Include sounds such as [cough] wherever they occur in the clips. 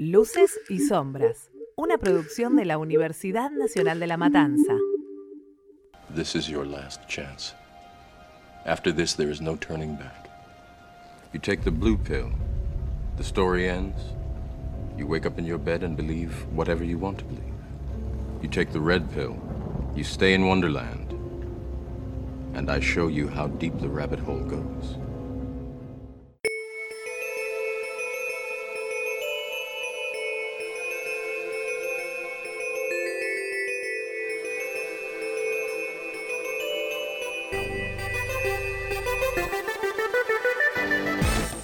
Luces y Sombras, una producción de la Universidad Nacional de La Matanza. This is your last chance. After this, there is no turning back. You take the blue pill, the story ends. You wake up in your bed and believe whatever you want to believe. You take the red pill, you stay in Wonderland, and I show you how deep the rabbit hole goes.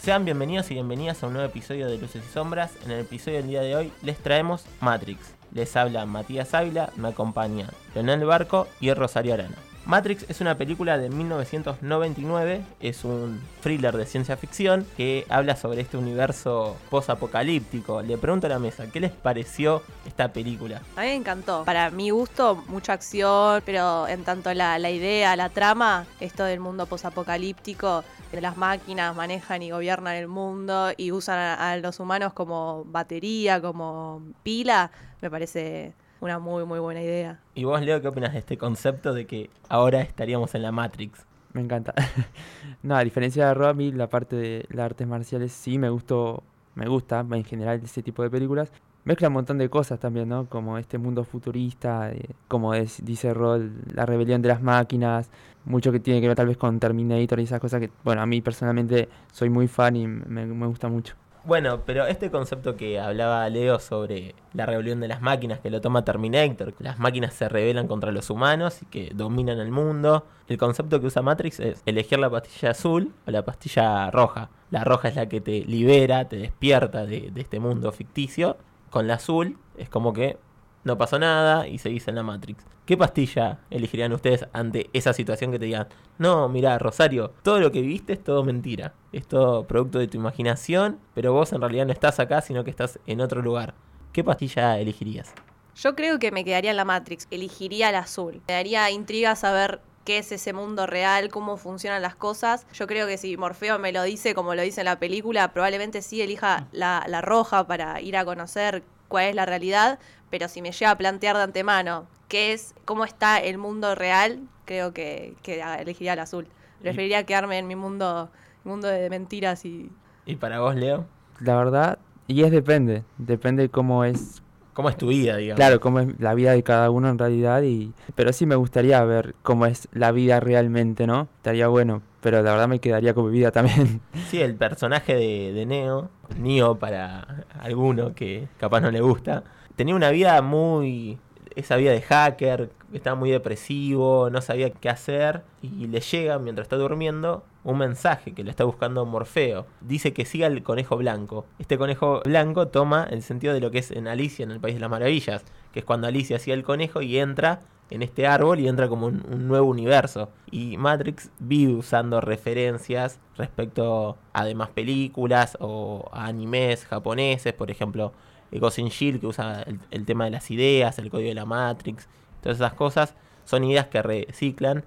Sean bienvenidos y bienvenidas a un nuevo episodio de Luces y Sombras. En el episodio del día de hoy les traemos Matrix. Les habla Matías Ávila, me acompaña Leonel Barco y Rosario Arana. Matrix es una película de 1999, es un thriller de ciencia ficción que habla sobre este universo post-apocalíptico. Le pregunto a la mesa, ¿qué les pareció esta película? A mí me encantó. Para mi gusto, mucha acción, pero en tanto la, idea, la trama, esto del mundo posapocalíptico, las máquinas manejan y gobiernan el mundo y usan a los humanos como batería, como pila, me parece una muy, muy buena idea. ¿Y vos, Leo, qué opinas de este concepto de que ahora estaríamos en la Matrix? Me encanta. [laughs] no, a diferencia de Robbie, la parte de las artes marciales sí me gustó, me gusta en general ese tipo de películas. Mezcla un montón de cosas también, ¿no? Como este mundo futurista, eh, como es, dice Rod, la rebelión de las máquinas, mucho que tiene que ver tal vez con Terminator y esas cosas que, bueno, a mí personalmente soy muy fan y me, me gusta mucho. Bueno, pero este concepto que hablaba Leo sobre la rebelión de las máquinas, que lo toma Terminator, que las máquinas se rebelan contra los humanos y que dominan el mundo. El concepto que usa Matrix es elegir la pastilla azul o la pastilla roja. La roja es la que te libera, te despierta de, de este mundo ficticio. Con la azul es como que no pasó nada y seguís en la Matrix. ¿Qué pastilla elegirían ustedes ante esa situación que te digan, no, mira, Rosario, todo lo que viviste es todo mentira, es todo producto de tu imaginación, pero vos en realidad no estás acá, sino que estás en otro lugar? ¿Qué pastilla elegirías? Yo creo que me quedaría en la Matrix, elegiría el azul. Me daría intriga saber qué es ese mundo real, cómo funcionan las cosas. Yo creo que si Morfeo me lo dice como lo dice en la película, probablemente sí elija la, la roja para ir a conocer cuál es la realidad, pero si me llega a plantear de antemano qué es, cómo está el mundo real, creo que, que elegiría el azul. Preferiría quedarme en mi mundo, mundo de mentiras y... ¿Y para vos, Leo? La verdad, y es depende, depende cómo es, ¿Cómo es tu vida, digamos? claro, cómo es la vida de cada uno en realidad, y pero sí me gustaría ver cómo es la vida realmente, ¿no? Estaría bueno, pero la verdad me quedaría con mi vida también. [laughs] Sí, el personaje de, de Neo, Neo para alguno que capaz no le gusta, tenía una vida muy... esa vida de hacker, estaba muy depresivo, no sabía qué hacer, y le llega mientras está durmiendo un mensaje que le está buscando Morfeo. Dice que siga el conejo blanco. Este conejo blanco toma el sentido de lo que es en Alicia en el País de las Maravillas, que es cuando Alicia sigue el conejo y entra en este árbol y entra como un, un nuevo universo. Y Matrix vive usando referencias respecto a demás películas o a animes japoneses, por ejemplo, in Shield que usa el, el tema de las ideas, el código de la Matrix, todas esas cosas son ideas que reciclan.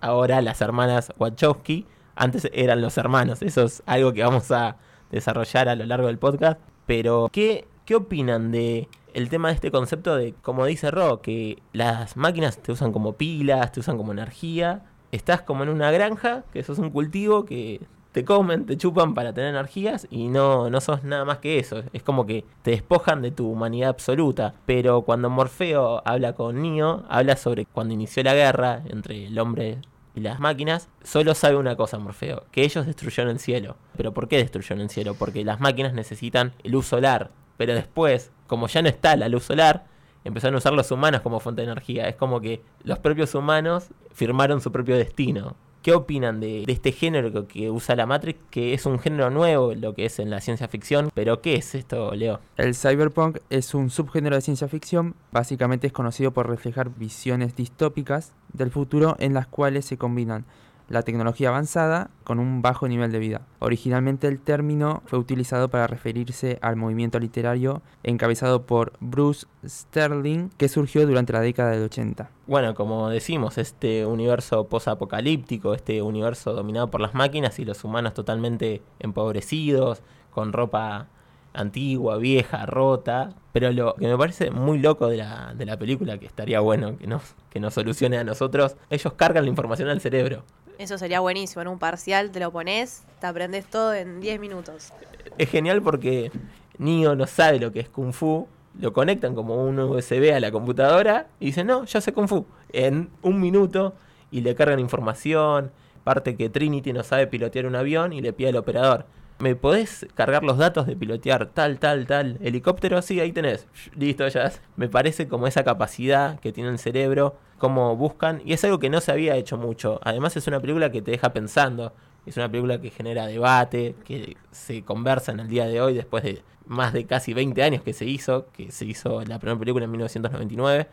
Ahora las hermanas Wachowski, antes eran los hermanos, eso es algo que vamos a desarrollar a lo largo del podcast. Pero, ¿qué, qué opinan de el tema de este concepto de, como dice Ro, que las máquinas te usan como pilas, te usan como energía? Estás como en una granja, que sos un cultivo que te comen, te chupan para tener energías y no, no sos nada más que eso. Es como que te despojan de tu humanidad absoluta. Pero cuando Morfeo habla con Neo, habla sobre cuando inició la guerra entre el hombre y las máquinas, solo sabe una cosa Morfeo, que ellos destruyeron el cielo. ¿Pero por qué destruyeron el cielo? Porque las máquinas necesitan luz solar. Pero después, como ya no está la luz solar, empezaron a usar los humanos como fuente de energía. Es como que los propios humanos firmaron su propio destino. ¿Qué opinan de, este género que, que usa la Matrix? Que es un género nuevo, lo que es en la ciencia ficción. Pero ¿qué es esto, Leo? El cyberpunk es un subgénero de ciencia ficción, básicamente es conocido por reflejar visiones distópicas del futuro en las cuales se combinan la tecnología avanzada con un bajo nivel de vida. Originalmente el término fue utilizado para referirse al movimiento literario encabezado por Bruce Sterling que surgió durante la década del 80. Bueno, como decimos, este universo posapocalíptico, este universo dominado por las máquinas y los humanos totalmente empobrecidos, con ropa antigua, vieja, rota. Pero lo que me parece muy loco de la, de la película, que estaría bueno que nos, que nos solucione a nosotros, ellos cargan la información al cerebro. Eso sería buenísimo. En un parcial te lo pones, te aprendes todo en 10 minutos. Es genial porque Neo no sabe lo que es Kung Fu, lo conectan como un USB a la computadora y dicen, no, ya sé Kung Fu. En un minuto y le cargan información. Parte que Trinity no sabe pilotear un avión y le pide al operador. ¿Me podés cargar los datos de pilotear tal, tal, tal helicóptero? Sí, ahí tenés. Listo, ya. Me parece como esa capacidad que tiene el cerebro, cómo buscan. Y es algo que no se había hecho mucho. Además es una película que te deja pensando. Es una película que genera debate, que se conversa en el día de hoy después de más de casi 20 años que se hizo, que se hizo la primera película en 1999.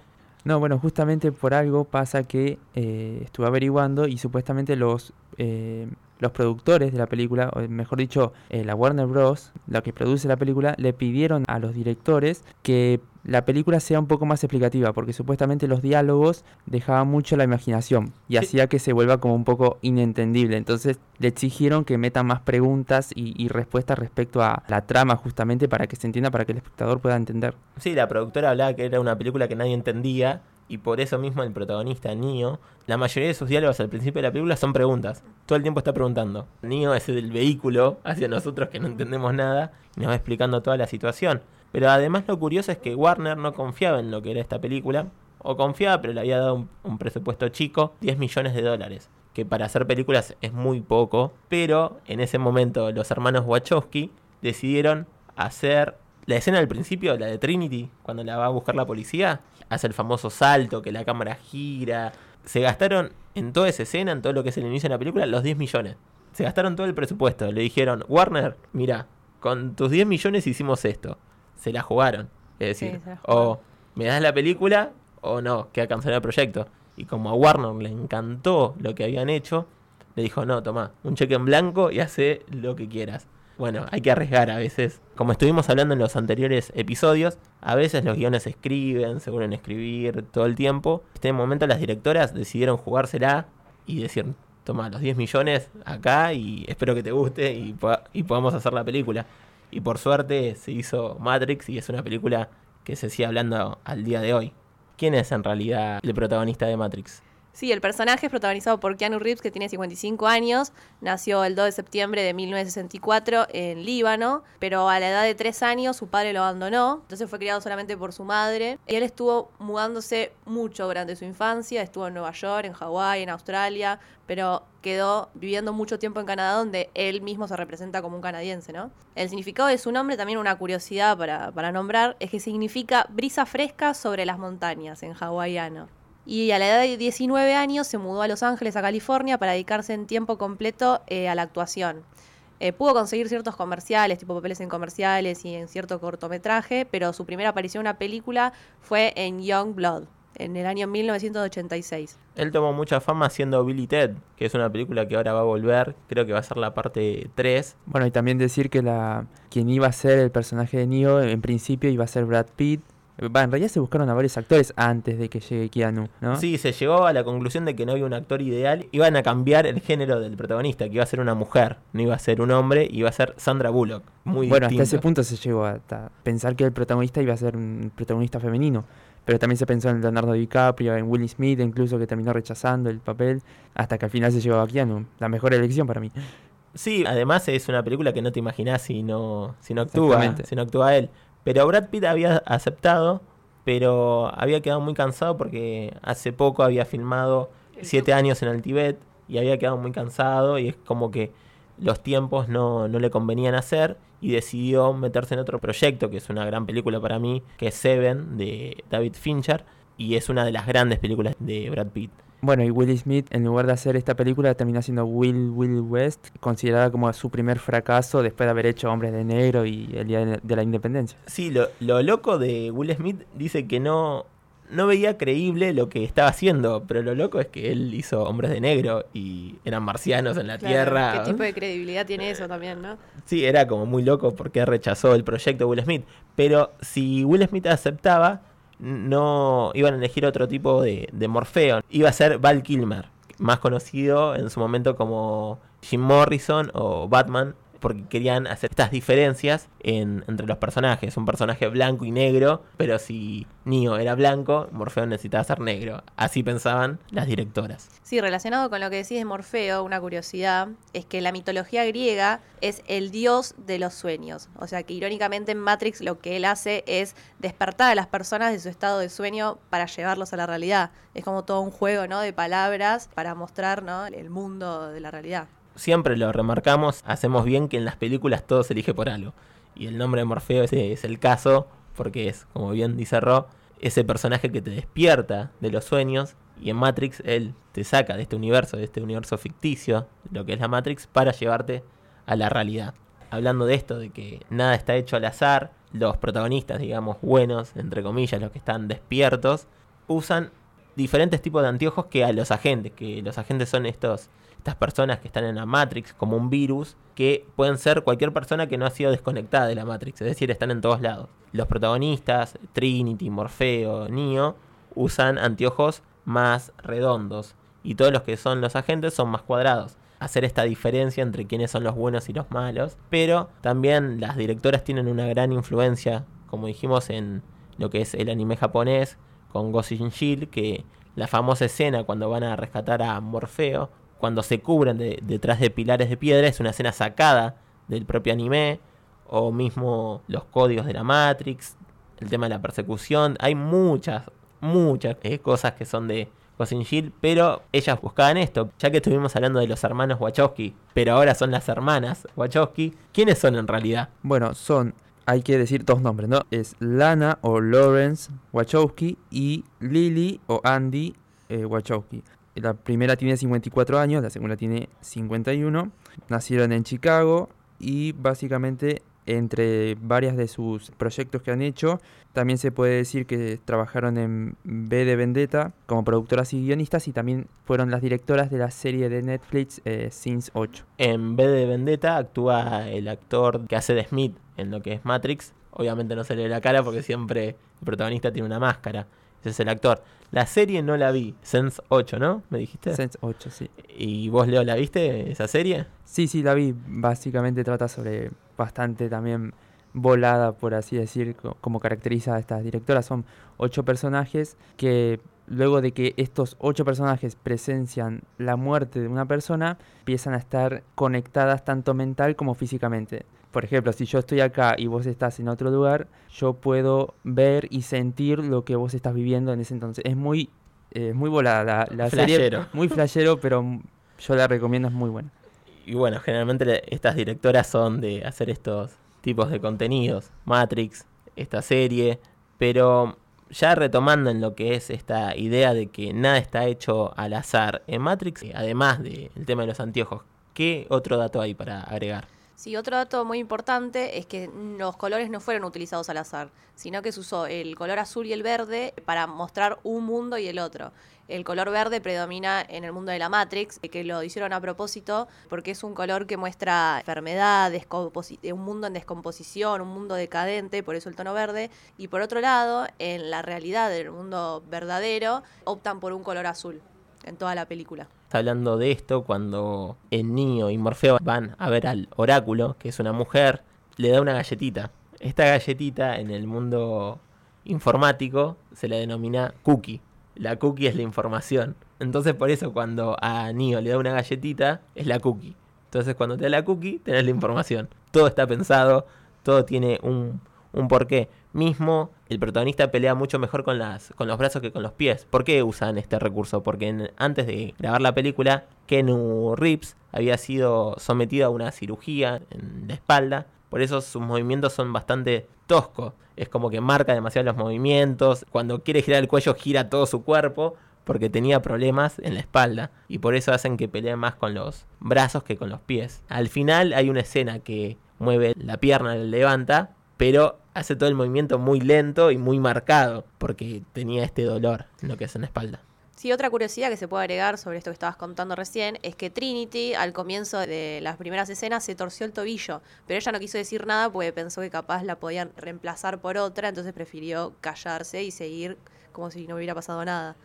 No, bueno, justamente por algo pasa que eh, estuve averiguando y supuestamente los, eh, los productores de la película, o mejor dicho, eh, la Warner Bros., la que produce la película, le pidieron a los directores que la película sea un poco más explicativa, porque supuestamente los diálogos dejaban mucho la imaginación y Sí. hacía que se vuelva como un poco inentendible. Entonces le exigieron que metan más preguntas y, y respuestas respecto a la trama justamente para que se entienda, para que el espectador pueda entender. Sí, la productora hablaba que era una película que nadie entendía y por eso mismo el protagonista, Neo, la mayoría de sus diálogos al principio de la película son preguntas. Todo el tiempo está preguntando. Neo es el vehículo hacia nosotros que no entendemos nada y nos va explicando toda la situación. Pero además lo curioso es que Warner no confiaba en lo que era esta película, o confiaba pero le había dado un, un presupuesto chico, 10 millones de dólares que para hacer películas es muy poco, pero en ese momento los hermanos Wachowski decidieron hacer la escena al principio, la de Trinity, cuando la va a buscar la policía, hace el famoso salto, que la cámara gira. Se gastaron en toda esa escena, en todo lo que es el inicio de la película, los 10 millones. Se gastaron todo el presupuesto. Le dijeron, Warner, mira, con tus 10 millones hicimos esto. Se la jugaron. Es decir, o me das la película o no, queda cancelado el proyecto. Y como a Warner le encantó lo que habían hecho, le dijo, no, toma, un cheque en blanco y hace lo que quieras. Bueno, hay que arriesgar a veces. Como estuvimos hablando en los anteriores episodios, a veces los guiones se escriben, se vuelven a escribir todo el tiempo. En este momento las directoras decidieron jugársela y decir, toma los 10 millones acá y espero que te guste y, y podamos hacer la película. Y por suerte se hizo Matrix y es una película que se sigue hablando al día de hoy. ¿Quién es en realidad el protagonista de Matrix? Sí, el personaje es protagonizado por Keanu Reeves, que tiene 55 años. Nació el 2 de septiembre de 1964 en Líbano, pero a la edad de 3 años su padre lo abandonó, entonces fue criado solamente por su madre. Él estuvo mudándose mucho durante su infancia, estuvo en Nueva York, en Hawái, en Australia, pero quedó viviendo mucho tiempo en Canadá, donde él mismo se representa como un canadiense, ¿no? El significado de su nombre, también una curiosidad para, para nombrar, es que significa brisa fresca sobre las montañas en hawaiano. Y a la edad de 19 años se mudó a Los Ángeles, a California, para dedicarse en tiempo completo eh, a la actuación. Eh, pudo conseguir ciertos comerciales, tipo papeles en comerciales y en cierto cortometraje, pero su primera aparición en una película fue en Young Blood, en el año 1986. Él tomó mucha fama haciendo Billy Ted, que es una película que ahora va a volver, creo que va a ser la parte 3. Bueno, y también decir que la quien iba a ser el personaje de Neo en principio iba a ser Brad Pitt. En realidad se buscaron a varios actores antes de que llegue Keanu, ¿no? Sí, se llegó a la conclusión de que no había un actor ideal. Iban a cambiar el género del protagonista, que iba a ser una mujer, no iba a ser un hombre, iba a ser Sandra Bullock. Muy bueno, hasta ese punto se llegó hasta pensar que el protagonista iba a ser un protagonista femenino. Pero también se pensó en Leonardo DiCaprio, en Will Smith, incluso que terminó rechazando el papel, hasta que al final se llegó a Keanu. La mejor elección para mí. Sí, además es una película que no te imaginás si no, si no actúa, si no actúa él. Pero Brad Pitt había aceptado, pero había quedado muy cansado porque hace poco había filmado siete años en el Tíbet y había quedado muy cansado y es como que los tiempos no, no le convenían hacer y decidió meterse en otro proyecto que es una gran película para mí, que es Seven de David Fincher y es una de las grandes películas de Brad Pitt. Bueno, y Will Smith, en lugar de hacer esta película, terminó siendo Will Will West, considerada como su primer fracaso después de haber hecho Hombres de Negro y El Día de de la Independencia. Sí, lo, lo loco de Will Smith dice que no, no veía creíble lo que estaba haciendo, pero lo loco es que él hizo Hombres de Negro y eran marcianos en la Tierra. ¿Qué tipo de credibilidad tiene eso también, no? Sí, era como muy loco porque rechazó el proyecto Will Smith. Pero si Will Smith aceptaba, no iban a elegir otro tipo de, de Morfeo. Iba a ser Val Kilmer, más conocido en su momento como Jim Morrison o Batman porque querían hacer estas diferencias en- entre los personajes. Un personaje blanco y negro, pero si Neo era blanco, Morfeo necesitaba ser negro. Así pensaban las directoras. Sí, relacionado con lo que decís de Morfeo, una curiosidad es que la mitología griega es el dios de los sueños. O sea que irónicamente en Matrix lo que él hace es despertar a las personas de su estado de sueño para llevarlos a la realidad. Es como todo un juego ¿no? de palabras para mostrar ¿no? el mundo de la realidad. Siempre lo remarcamos, hacemos bien que en las películas todo se elige por algo. Y el nombre de Morfeo es el caso, porque es, como bien dice Ro, ese personaje que te despierta de los sueños. Y en Matrix él te saca de este universo, de este universo ficticio, lo que es la Matrix, para llevarte a la realidad. Hablando de esto, de que nada está hecho al azar, los protagonistas, digamos, buenos, entre comillas, los que están despiertos, usan diferentes tipos de anteojos que a los agentes, que los agentes son estos estas personas que están en la Matrix como un virus, que pueden ser cualquier persona que no ha sido desconectada de la Matrix, es decir, están en todos lados. Los protagonistas, Trinity, Morfeo, Neo, usan anteojos más redondos y todos los que son los agentes son más cuadrados. Hacer esta diferencia entre quiénes son los buenos y los malos, pero también las directoras tienen una gran influencia, como dijimos, en lo que es el anime japonés, con Ghost in Shield, que la famosa escena cuando van a rescatar a Morfeo, cuando se cubren de- detrás de pilares de piedra, es una escena sacada del propio anime, o mismo los códigos de la Matrix, el tema de la persecución. Hay muchas, muchas eh, cosas que son de Ghost pero ellas buscaban esto, ya que estuvimos hablando de los hermanos Wachowski, pero ahora son las hermanas Wachowski. ¿Quiénes son en realidad? Bueno, son, hay que decir dos nombres, ¿no? Es Lana o Lawrence Wachowski y Lily o Andy eh, Wachowski. La primera tiene 54 años, la segunda tiene 51. Nacieron en Chicago y básicamente entre varias de sus proyectos que han hecho, también se puede decir que trabajaron en B de Vendetta como productoras y guionistas y también fueron las directoras de la serie de Netflix eh, Sins 8. En vez de Vendetta actúa el actor que hace de Smith en lo que es Matrix. Obviamente no se le la cara porque siempre el protagonista tiene una máscara. Ese es el actor. La serie no la vi. Sense 8, ¿no? ¿Me dijiste? Sense 8, sí. ¿Y vos, Leo, la viste esa serie? Sí, sí, la vi. Básicamente trata sobre bastante también volada, por así decir, co- como caracteriza a estas directoras. Son ocho personajes que luego de que estos ocho personajes presencian la muerte de una persona, empiezan a estar conectadas tanto mental como físicamente. Por ejemplo, si yo estoy acá y vos estás en otro lugar, yo puedo ver y sentir lo que vos estás viviendo en ese entonces. Es muy, eh, muy volada la, la serie. Flashero. Muy flashero, pero yo la recomiendo, es muy buena. Y bueno, generalmente estas directoras son de hacer estos tipos de contenidos. Matrix, esta serie. Pero ya retomando en lo que es esta idea de que nada está hecho al azar. En Matrix, además del tema de los anteojos, ¿qué otro dato hay para agregar? Sí, otro dato muy importante es que los colores no fueron utilizados al azar, sino que se usó el color azul y el verde para mostrar un mundo y el otro. El color verde predomina en el mundo de la Matrix, que lo hicieron a propósito porque es un color que muestra enfermedad, un mundo en descomposición, un mundo decadente, por eso el tono verde. Y por otro lado, en la realidad del mundo verdadero, optan por un color azul en toda la película. Está hablando de esto cuando el niño y Morfeo van a ver al oráculo, que es una mujer, le da una galletita. Esta galletita en el mundo informático se le denomina cookie. La cookie es la información. Entonces por eso cuando a Neo le da una galletita es la cookie. Entonces cuando te da la cookie tenés la información. Todo está pensado, todo tiene un, un porqué. Mismo el protagonista pelea mucho mejor con, las, con los brazos que con los pies. ¿Por qué usan este recurso? Porque antes de grabar la película, Kenu Reeves había sido sometido a una cirugía en la espalda. Por eso sus movimientos son bastante toscos. Es como que marca demasiado los movimientos. Cuando quiere girar el cuello gira todo su cuerpo porque tenía problemas en la espalda y por eso hacen que pelee más con los brazos que con los pies. Al final hay una escena que mueve la pierna, la levanta, pero hace todo el movimiento muy lento y muy marcado porque tenía este dolor en lo que es en la espalda. Sí, otra curiosidad que se puede agregar sobre esto que estabas contando recién es que Trinity al comienzo de las primeras escenas se torció el tobillo, pero ella no quiso decir nada porque pensó que capaz la podían reemplazar por otra, entonces prefirió callarse y seguir como si no hubiera pasado nada.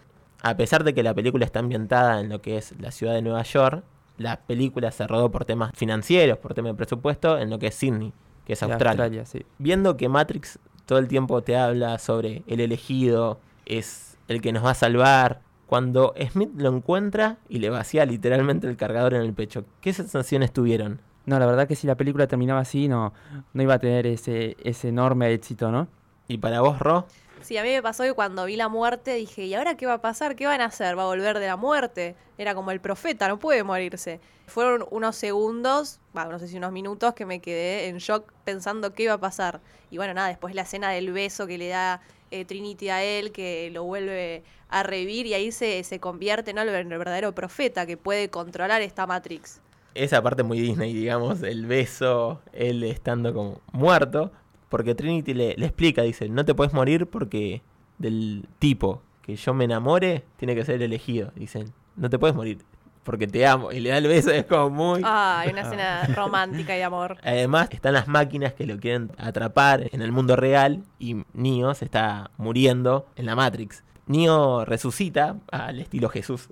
A pesar de que la película está ambientada en lo que es la ciudad de Nueva York, la película se rodó por temas financieros, por temas de presupuesto, en lo que es Sydney, que es Australia. sí. Viendo que Matrix todo el tiempo te habla sobre el elegido, es el que nos va a salvar. Cuando Smith lo encuentra y le vacía literalmente el cargador en el pecho, ¿qué sensaciones tuvieron? No, la verdad que si la película terminaba así, no, no iba a tener ese, ese enorme éxito, ¿no? Y para vos, Ro, Sí, a mí me pasó que cuando vi la muerte dije, ¿y ahora qué va a pasar? ¿Qué van a hacer? ¿Va a volver de la muerte? Era como el profeta, no puede morirse. Fueron unos segundos, bueno, no sé si unos minutos, que me quedé en shock pensando qué iba a pasar. Y bueno, nada, después la escena del beso que le da eh, Trinity a él, que lo vuelve a revivir y ahí se, se convierte ¿no? en el verdadero profeta que puede controlar esta Matrix. esa parte muy Disney, digamos, el beso, él estando como muerto, porque Trinity le, le explica, dice, no te puedes morir porque del tipo que yo me enamore tiene que ser el elegido. Dicen, no te puedes morir porque te amo. Y le da el beso, es como muy... Ah, hay una [laughs] escena romántica y amor. Además, están las máquinas que lo quieren atrapar en el mundo real y Neo se está muriendo en la Matrix. Neo resucita al estilo Jesús.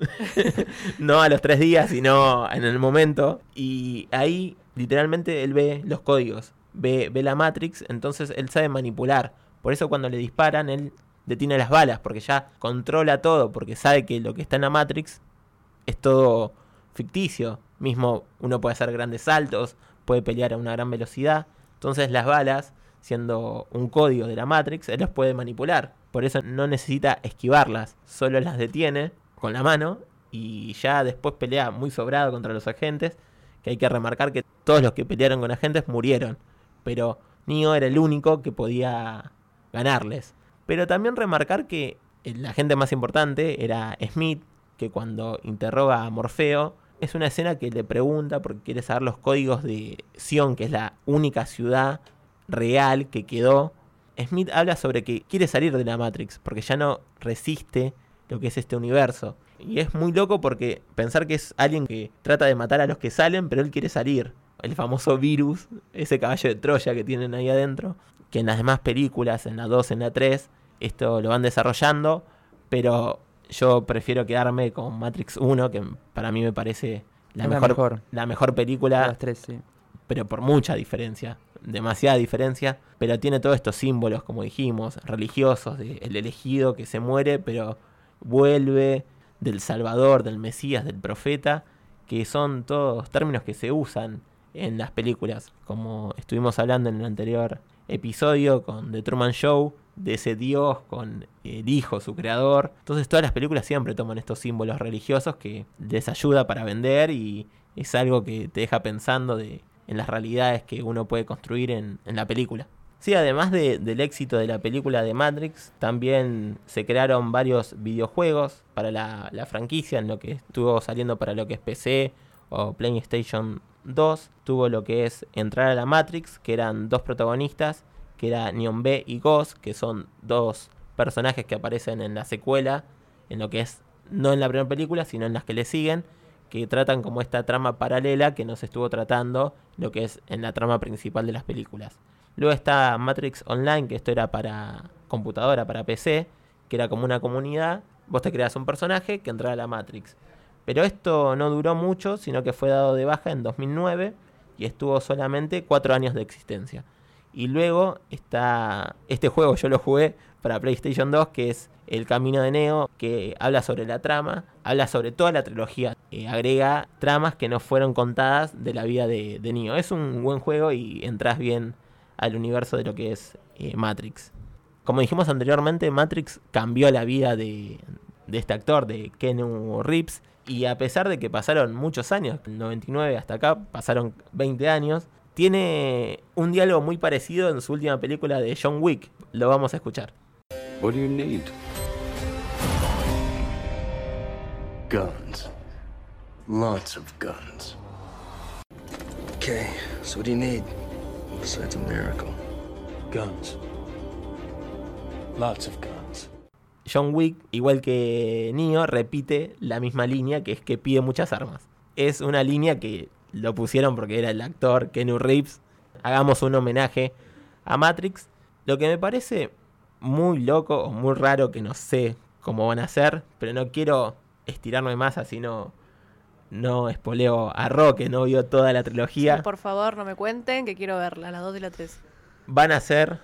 [laughs] no a los tres días, sino en el momento. Y ahí, literalmente, él ve los códigos. Ve, la Matrix, entonces él sabe manipular. Por eso cuando le disparan, él detiene las balas, porque ya controla todo, porque sabe que lo que está en la Matrix es todo ficticio. Mismo uno puede hacer grandes saltos, puede pelear a una gran velocidad. Entonces las balas, siendo un código de la Matrix, él los puede manipular. Por eso no necesita esquivarlas, solo las detiene con la mano y ya después pelea muy sobrado contra los agentes. Que hay que remarcar que todos los que pelearon con agentes murieron. Pero Neo era el único que podía ganarles. Pero también remarcar que el agente más importante era Smith, que cuando interroga a Morfeo, es una escena que le pregunta porque quiere saber los códigos de Sion, que es la única ciudad real que quedó. Smith habla sobre que quiere salir de la Matrix, porque ya no resiste lo que es este universo. Y es muy loco porque pensar que es alguien que trata de matar a los que salen, pero él quiere salir. El famoso virus, ese caballo de Troya que tienen ahí adentro, que en las demás películas, en la 2, en la 3, esto lo van desarrollando, pero yo prefiero quedarme con Matrix 1, que para mí me parece la, mejor, mejor. la mejor película, las tres, sí. pero por mucha diferencia, demasiada diferencia, pero tiene todos estos símbolos, como dijimos, religiosos, de el elegido que se muere, pero vuelve, del Salvador, del Mesías, del profeta, que son todos términos que se usan en las películas, como estuvimos hablando en el anterior episodio con The Truman Show, de ese Dios con el Hijo, su creador. Entonces todas las películas siempre toman estos símbolos religiosos que les ayuda para vender y es algo que te deja pensando de, en las realidades que uno puede construir en, en la película. Sí, además de- del éxito de la película de Matrix, también se crearon varios videojuegos para la, la franquicia, en lo que estuvo saliendo para lo que es PC o PlayStation 2. Tuvo lo que es Entrar a la Matrix, que eran dos protagonistas, que era Neon B y Ghost, que son dos personajes que aparecen en la secuela, en lo que es no en la primera película, sino en las que le siguen, que tratan como esta trama paralela que nos estuvo tratando lo que es en la trama principal de las películas. Luego está Matrix Online, que esto era para computadora, para PC, que era como una comunidad. Vos te creas un personaje que entraba a la Matrix. Pero esto no duró mucho, sino que fue dado de baja en 2009 y estuvo solamente 4 años de existencia. Y luego está este juego, yo lo jugué para PlayStation 2, que es El Camino de Neo, que habla sobre la trama, habla sobre toda la trilogía, eh, agrega tramas que no fueron contadas de la vida de, Neo. Es un buen juego y entras bien al universo de lo que es eh, Matrix. Como dijimos anteriormente, Matrix cambió la vida de, de este actor, de Keanu Reeves, y a pesar de que pasaron muchos años, del 99 hasta acá, pasaron 20 años, tiene un diálogo muy parecido en su última película de John Wick. Lo vamos a escuchar. What do you need? Guns. Lots of guns. Okay, so what do you need? Besides a miracle. Guns. Lots of guns. John Wick, igual que Neo, repite la misma línea, que es que pide muchas armas. Es una línea que lo pusieron porque era el actor Keanu Reeves. Hagamos un homenaje a Matrix. Lo que me parece muy loco o muy raro, que no sé cómo van a hacer, pero no quiero estirarme más, así no, no espoleo a Ro, que no vio toda la trilogía. Por favor, no me cuenten que quiero verla, la 2 y la 3. Van a ser,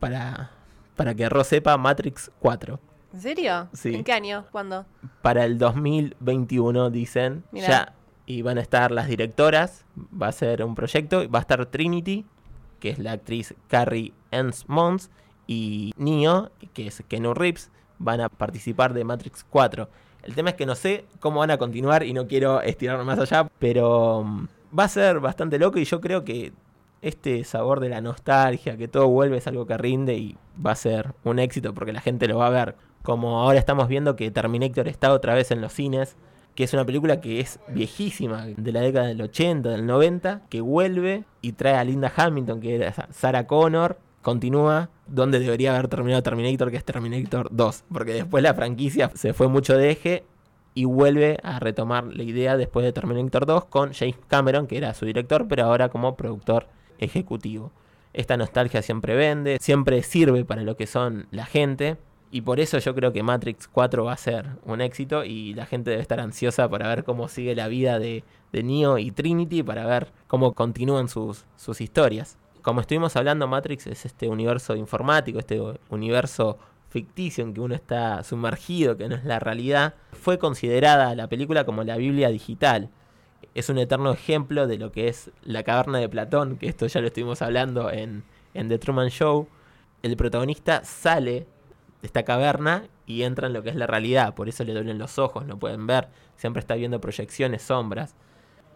para, para que Ro sepa, Matrix 4. ¿En serio? Sí. ¿En qué año? ¿Cuándo? Para el 2021, dicen. Mirá. Ya. Y van a estar las directoras. Va a ser un proyecto. Va a estar Trinity, que es la actriz Carrie Ann Mons. Y Neo, que es Kenu Reeves. Van a participar de Matrix 4. El tema es que no sé cómo van a continuar y no quiero estirarme más allá. Pero mm, va a ser bastante loco y yo creo que este sabor de la nostalgia, que todo vuelve, es algo que rinde y va a ser un éxito porque la gente lo va a ver. Como ahora estamos viendo que Terminator está otra vez en los cines, que es una película que es viejísima, de la década del 80, del 90, que vuelve y trae a Linda Hamilton, que era Sarah Connor, continúa donde debería haber terminado Terminator, que es Terminator 2, porque después la franquicia se fue mucho de eje y vuelve a retomar la idea después de Terminator 2 con James Cameron, que era su director, pero ahora como productor ejecutivo. Esta nostalgia siempre vende, siempre sirve para lo que son la gente. Y por eso yo creo que Matrix 4 va a ser un éxito y la gente debe estar ansiosa para ver cómo sigue la vida de, de Neo y Trinity, para ver cómo continúan sus, sus historias. Como estuvimos hablando, Matrix es este universo informático, este universo ficticio en que uno está sumergido, que no es la realidad. Fue considerada la película como la Biblia digital. Es un eterno ejemplo de lo que es la caverna de Platón, que esto ya lo estuvimos hablando en, en The Truman Show. El protagonista sale esta caverna y entra en lo que es la realidad, por eso le duelen los ojos, no pueden ver, siempre está viendo proyecciones, sombras.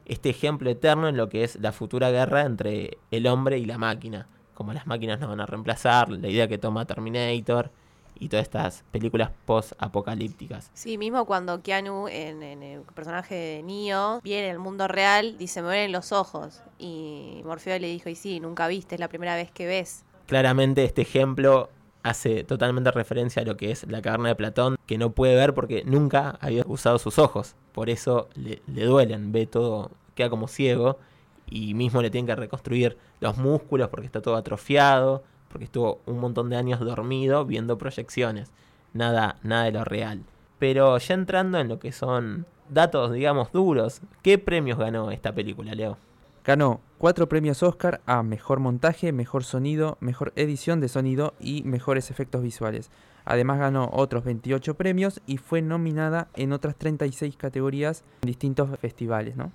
Este ejemplo eterno en lo que es la futura guerra entre el hombre y la máquina, como las máquinas nos van a reemplazar, la idea que toma Terminator y todas estas películas post-apocalípticas. Sí, mismo cuando Keanu, en, en el personaje de Neo, viene al mundo real, dice, me duelen los ojos. Y Morfeo le dijo, y sí, nunca viste, es la primera vez que ves. Claramente este ejemplo hace totalmente referencia a lo que es la caverna de Platón, que no puede ver porque nunca había usado sus ojos. Por eso le, le duelen, ve todo, queda como ciego y mismo le tienen que reconstruir los músculos porque está todo atrofiado, porque estuvo un montón de años dormido viendo proyecciones. Nada, nada de lo real. Pero ya entrando en lo que son datos, digamos, duros, ¿qué premios ganó esta película, Leo? Ganó cuatro premios Oscar a Mejor Montaje, Mejor Sonido, Mejor Edición de Sonido y Mejores Efectos Visuales. Además ganó otros 28 premios y fue nominada en otras 36 categorías en distintos festivales, ¿no?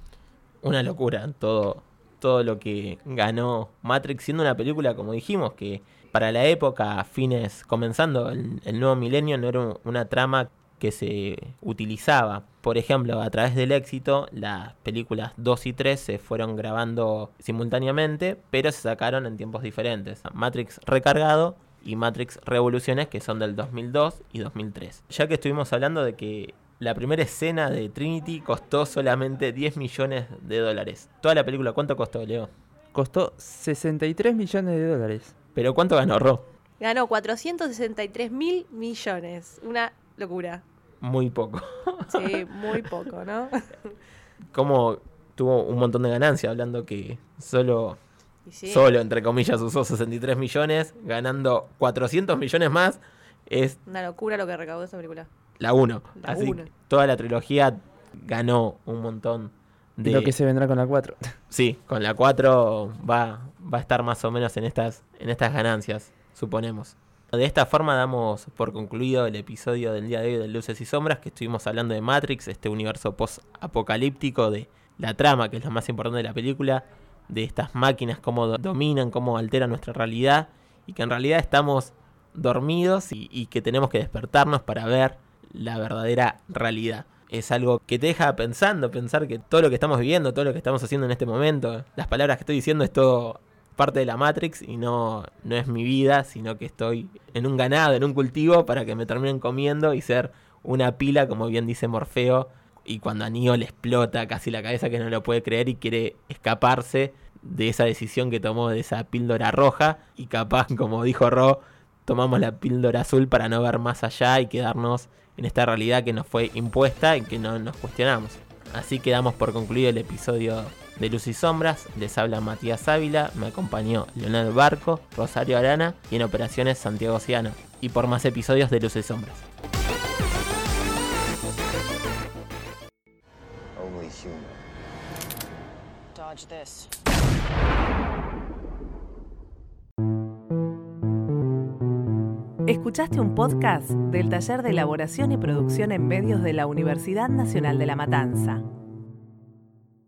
Una locura todo, todo lo que ganó Matrix, siendo una película, como dijimos, que para la época, fines, comenzando el, el nuevo milenio, no era un- una trama que se utilizaba. Por ejemplo, a través del éxito, las películas 2 y 3 se fueron grabando simultáneamente, pero se sacaron en tiempos diferentes. Matrix Recargado y Matrix Revoluciones, que son del 2002 y 2003. Ya que estuvimos hablando de que la primera escena de Trinity costó solamente 10 millones de dólares. Toda la película, ¿cuánto costó, Leo? Costó 63 millones de dólares. Pero ¿cuánto ganó Ro? Ganó 463 mil millones. Una locura. Muy poco. Sí, muy poco, ¿no? [laughs] Como tuvo un montón de ganancia, hablando que solo, sí. solo entre comillas, usó 63 millones, ganando 400 millones más, es Una locura lo que recaudó esa película. la 1. La Así que toda la trilogía ganó un montón de... Lo que se vendrá con la 4. [laughs] Sí, con la 4 va, va a estar más o menos en estas, en estas ganancias, suponemos. De esta forma damos por concluido el episodio del día de hoy de Luces y Sombras, que estuvimos hablando de Matrix, este universo post-apocalíptico, de la trama, que es lo más importante de la película, de estas máquinas, cómo do- dominan, cómo alteran nuestra realidad, y que en realidad estamos dormidos y, y que tenemos que despertarnos para ver la verdadera realidad. Es algo que te deja pensando, pensar que todo lo que estamos viviendo, todo lo que estamos haciendo en este momento, las palabras que estoy diciendo es todo parte de la Matrix y no, no es mi vida, sino que estoy en un ganado, en un cultivo para que me terminen comiendo y ser una pila, como bien dice Morfeo, y cuando a Neo le explota casi la cabeza que no lo puede creer y quiere escaparse de esa decisión que tomó de esa píldora roja y capaz, [laughs] como dijo Ro, tomamos la píldora azul para no ver más allá y quedarnos en esta realidad que nos fue impuesta y que no nos cuestionamos. Así que damos por concluido el episodio de Luz y Sombras. Les habla Matías Ávila, me acompañó Leonel Barco, Rosario Arana y en operaciones Santiago Oceano. Y por más episodios de Luz y Sombras. Only human Watch this. Escuchaste un podcast del Taller de Elaboración y Producción en Medios de la Universidad Nacional de La Matanza.